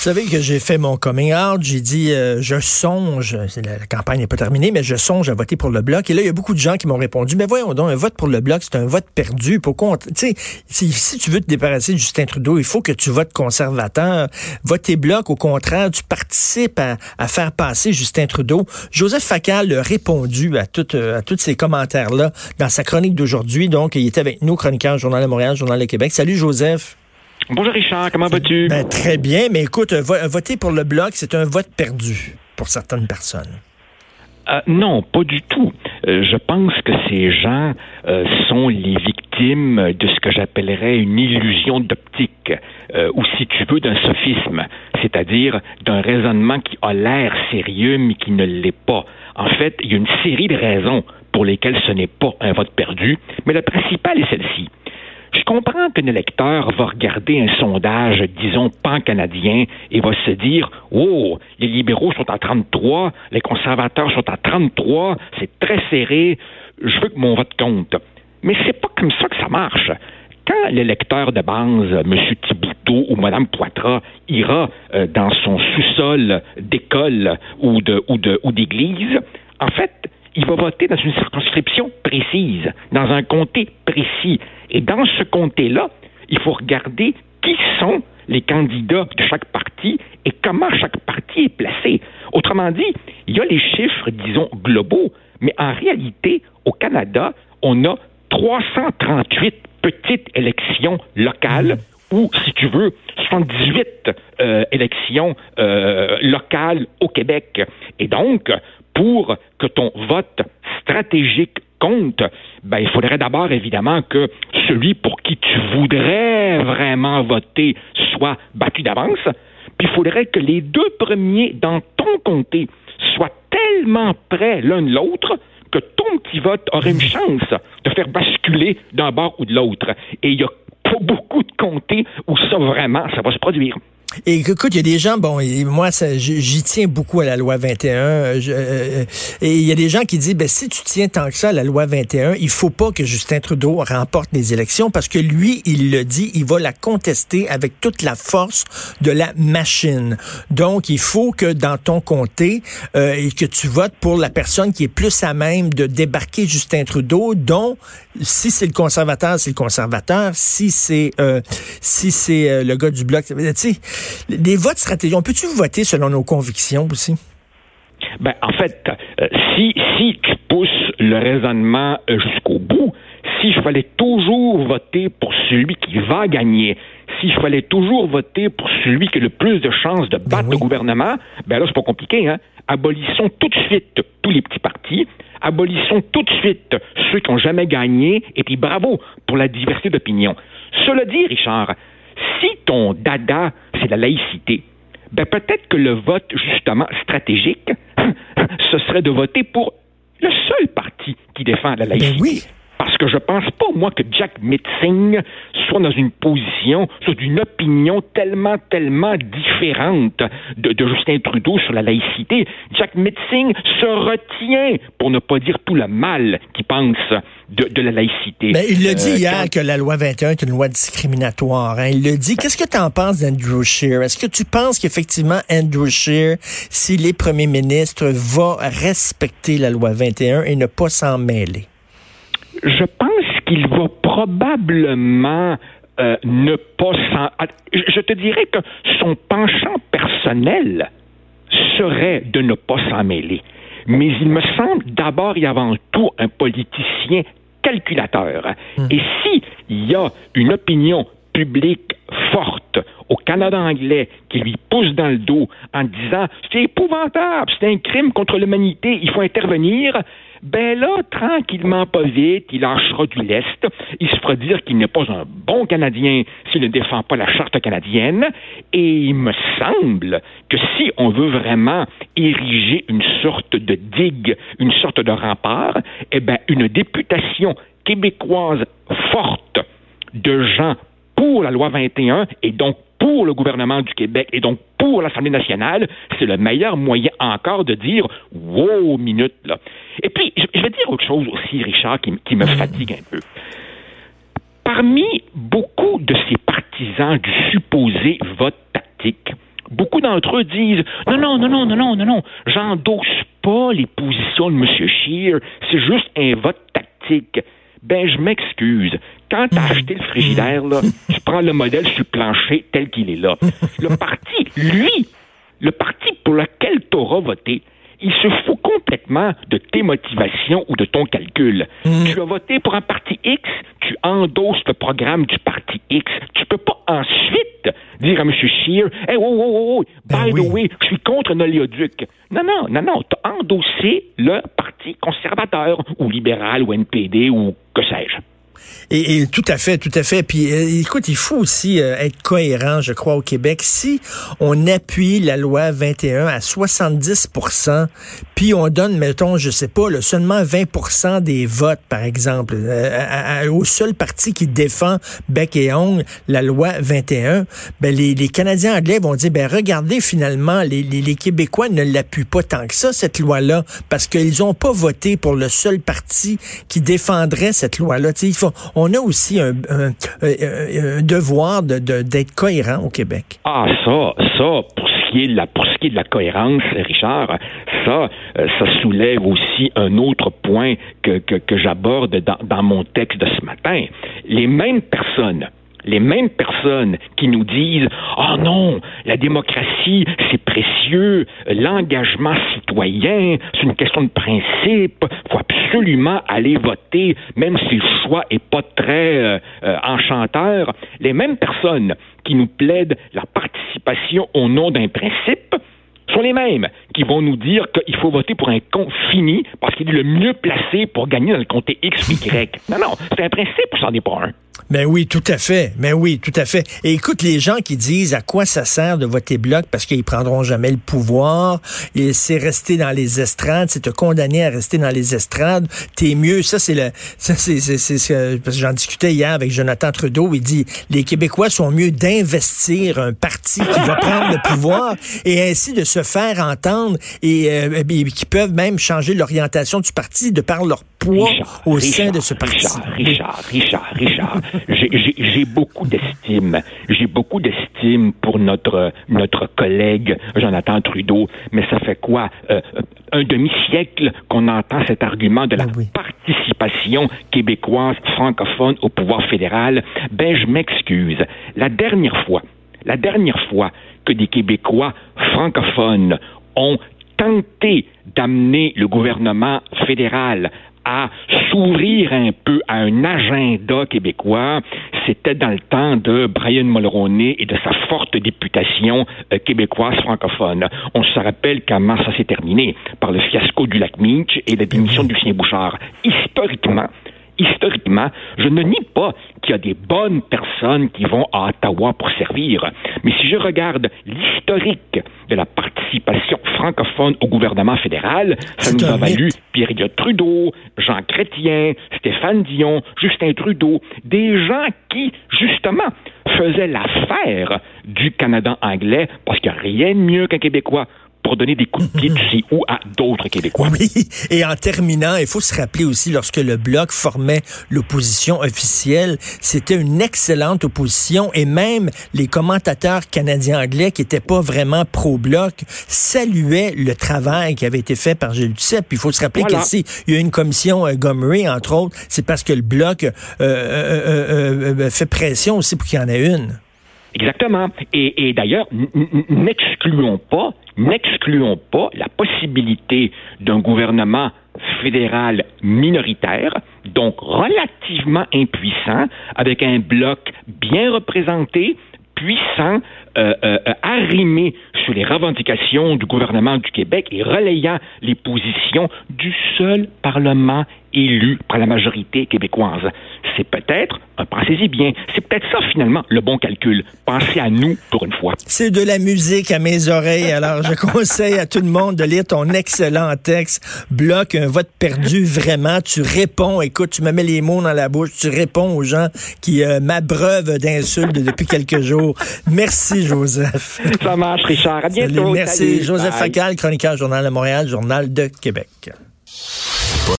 Vous savez que j'ai fait mon coming out, j'ai dit euh, je songe, la, la campagne n'est pas terminée, mais je songe à voter pour le bloc. Et là, il y a beaucoup de gens qui m'ont répondu, mais voyons donc, un vote pour le bloc, c'est un vote perdu. Pourquoi tu sais, si, tu veux te débarrasser de Justin Trudeau, il faut que tu votes conservateur. Voter bloc, au contraire, tu participes à, à faire passer Justin Trudeau. Joseph Facal a répondu à, tout, à tous ces commentaires-là dans sa chronique d'aujourd'hui. Donc, il était avec nous, chroniqueur Journal de Montréal, Journal de Québec. Salut Joseph. Bonjour Richard, comment vas-tu? Ben, très bien, mais écoute, voter pour le bloc, c'est un vote perdu pour certaines personnes. Euh, non, pas du tout. Euh, je pense que ces gens euh, sont les victimes de ce que j'appellerais une illusion d'optique, ou si tu veux, d'un sophisme, c'est-à-dire d'un raisonnement qui a l'air sérieux mais qui ne l'est pas. En fait, il y a une série de raisons pour lesquelles ce n'est pas un vote perdu, mais la principale est celle-ci. Comprends qu'un électeur va regarder un sondage, disons, pan-canadien, et va se dire Oh, les libéraux sont à 33, les conservateurs sont à 33, c'est très serré, je veux que mon vote compte. Mais c'est pas comme ça que ça marche. Quand l'électeur de base, M. Thibouteau ou Mme Poitras, ira euh, dans son sous-sol d'école ou d'église, en fait, il va voter dans une circonscription précise, dans un comté précis. Et dans ce comté-là, il faut regarder qui sont les candidats de chaque parti et comment chaque parti est placé. Autrement dit, il y a les chiffres, disons, globaux, mais en réalité, au Canada, on a 338 petites élections locales ou, si tu veux, 78 euh, élections euh, locales au Québec. Et donc, pour que ton vote stratégique compte, ben, il faudrait d'abord évidemment que celui pour qui tu voudrais vraiment voter soit battu d'avance, puis il faudrait que les deux premiers dans ton comté soient tellement près l'un de l'autre que ton petit vote aurait une chance de faire basculer d'un bord ou de l'autre. Et il y a beaucoup de comtés où ça vraiment, ça va se produire. Et écoute, il y a des gens, bon, moi, j'y tiens beaucoup à la loi 21. Euh, euh, et il y a des gens qui disent, ben, si tu tiens tant que ça à la loi 21, il faut pas que Justin Trudeau remporte les élections parce que lui, il le dit, il va la contester avec toute la force de la machine. Donc, il faut que dans ton comté, euh, et que tu votes pour la personne qui est plus à même de débarquer Justin Trudeau, dont, si c'est le conservateur, c'est le conservateur. Si c'est si c'est le gars du bloc, tu sais, des votes stratégiques, on peut-tu voter selon nos convictions aussi? Ben, en fait, euh, si, si tu pousses le raisonnement euh, jusqu'au bout, si je fallait toujours voter pour celui qui va gagner, si je fallait toujours voter pour celui qui a le plus de chances de battre ben le gouvernement, ben là, c'est pas compliqué, hein? Abolissons tout de suite tous les petits partis, abolissons tout de suite ceux qui n'ont jamais gagné, et puis bravo pour la diversité d'opinion. Cela dit, Richard, si ton dada, c'est la laïcité, ben peut-être que le vote, justement, stratégique, ce serait de voter pour le seul parti qui défend la ben laïcité. oui. Parce que je pense pas, moi, que Jack Mitzing soit dans une position, soit d'une opinion tellement, tellement différente de, Justin Trudeau sur la laïcité. Jack Mitzing se retient, pour ne pas dire tout le mal qu'il pense de, la laïcité. Mais il le dit euh, hier que la loi 21 est une loi discriminatoire. Hein. Il le dit. Qu'est-ce que tu en penses d'Andrew Scheer? Est-ce que tu penses qu'effectivement Andrew Scheer, s'il est premier ministre, va respecter la loi 21 et ne pas s'en mêler? je pense qu'il va probablement euh, ne pas s'en... Je te dirais que son penchant personnel serait de ne pas s'en mêler. Mais il me semble d'abord et avant tout un politicien calculateur. Hmm. Et si il y a une opinion publique forte au Canada anglais qui lui pousse dans le dos en disant c'est épouvantable, c'est un crime contre l'humanité, il faut intervenir, ben là, tranquillement, pas vite, il lâchera du lest. Il se fera dire qu'il n'est pas un bon Canadien s'il ne défend pas la charte canadienne. Et il me semble que si on veut vraiment ériger une sorte de digue, une sorte de rempart, eh ben, une députation québécoise forte de gens pour la loi 21 et donc pour le gouvernement du Québec et donc pour l'Assemblée nationale, c'est le meilleur moyen encore de dire wow, minute là. Et puis, je vais dire autre chose aussi, Richard, qui, me fatigue un peu. Parmi beaucoup de ces partisans du supposé vote tactique, beaucoup d'entre eux disent non, non, non, non, non, non, non, non, j'endosse pas les positions de M. Scheer, c'est juste un vote tactique. Ben, je m'excuse. Quand tu as hmm. acheté le frigidaire, là, tu prends le modèle sur le plancher tel qu'il est là. Le parti, lui, le parti pour lequel tu auras voté, il se fout complètement de tes motivations ou de ton calcul. Hmm. Tu as voté pour un parti X, tu endosses le programme du parti X. Tu peux pas ensuite dire à M. Scheer, hey, oh, oh, oh, oh by the way, je suis contre un oléoduc. Non, non, non, non. Tu as endossé le parti conservateur ou libéral ou NPD ou que sais-je. Et, tout à fait, tout à fait. Puis euh, écoute, il faut aussi euh, être cohérent, je crois, au Québec. Si on appuie la loi 21 à 70% puis on donne, mettons, je sais pas, le seulement 20% des votes, par exemple, euh, au seul parti qui défend bec et ongle la loi 21, ben les, les Canadiens anglais vont dire, ben regardez, finalement, les, les, les Québécois ne l'appuient pas tant que ça, cette loi-là, parce qu'ils ont pas voté pour le seul parti qui défendrait cette loi-là. Il on a aussi un, devoir d'être cohérent au Québec. Ah, ça, ça, pour ce qui est de la, pour ce qui est de la cohérence, Richard, ça, euh, ça soulève aussi un autre point que, j'aborde dans, mon texte de ce matin. Les mêmes personnes les mêmes personnes qui nous disent Oh non, la démocratie, c'est précieux, l'engagement citoyen, c'est une question de principe, absolument aller voter, même si le choix est pas très euh, euh, enchanteur. Les mêmes personnes qui nous plaident la participation au nom d'un principe sont les mêmes qui vont nous dire qu'il faut voter pour un compte fini parce qu'il est le mieux placé pour gagner dans le comté X ou Y. Non, non, c'est un principe, ça n'en est pas un? Mais oui, tout à fait. Mais oui, tout à fait. Et écoute, les gens qui disent à quoi ça sert de voter bloc parce qu'ils prendront jamais le pouvoir, et c'est rester dans les estrades, c'est te condamner à rester dans les estrades, t'es mieux. Ça, c'est le, ça, c'est, c'est, parce que j'en discutais hier avec Jonathan Trudeau, il dit, les Québécois sont mieux d'investir un parti qui va prendre le pouvoir et ainsi de se faire entendre et, euh, qui peuvent même changer l'orientation du parti de par leur poids au sein de ce parti. Richard, Richard, Richard, j'ai beaucoup d'estime. J'ai beaucoup d'estime pour notre notre collègue Jonathan Trudeau, mais ça fait quoi euh, un demi-siècle qu'on entend cet argument de la ah participation québécoise francophone au pouvoir fédéral? Ben je m'excuse. La dernière fois, la dernière fois que des Québécois francophones ont tenté d'amener le gouvernement fédéral à s'ouvrir un peu à un agenda québécois, c'était dans le temps de Brian Mulroney et de sa forte députation euh, québécoise francophone. On se rappelle comment ça s'est terminé par le fiasco du lac Minch et la démission du Lucien Bouchard. Historiquement, historiquement, je ne nie pas qu'il y a des bonnes personnes qui vont à Ottawa pour servir. Mais si je regarde l'historique de la participation francophone au gouvernement fédéral, ça nous a valu Pierre Trudeau, Jean Chrétien, Stéphane Dion, Justin Trudeau, des gens qui, justement, faisaient l'affaire du Canada anglais parce qu'il n'y a rien de mieux qu'un Québécois pour donner des coups de pied ou à d'autres Québécois. Oui, et en terminant, il faut se rappeler aussi, lorsque le Bloc formait l'opposition officielle, c'était une excellente opposition et même les commentateurs canadiens-anglais qui n'étaient pas vraiment pro-Bloc saluaient le travail qui avait été fait par Gilles Duceppe. il faut se rappeler qu'ici, il y a une commission euh, Gomery, entre autres, c'est parce que le Bloc euh, euh, euh fait pression aussi pour qu'il y en ait une. Exactement. Et, et d'ailleurs, n'excluons pas, n'excluons pas la possibilité d'un gouvernement fédéral minoritaire, donc relativement impuissant, avec un bloc bien représenté, puissant, euh, euh, arrimé sur les revendications du gouvernement du Québec et relayant les positions du seul Parlement élu par la majorité québécoise. C'est peut-être, pensez-y bien, c'est peut-être ça finalement le bon calcul. Pensez à nous pour une fois. C'est de la musique à mes oreilles. Alors je conseille à tout le monde de lire ton excellent texte. Bloc un vote perdu vraiment. Tu réponds. Écoute, tu me mets les mots dans la bouche. Tu réponds aux gens qui euh, m'abreuvent d'insultes depuis quelques jours. Merci Joseph. Ça marche Richard. À bientôt. merci Joseph Facal, chroniqueur Journal de Montréal, Journal de Québec.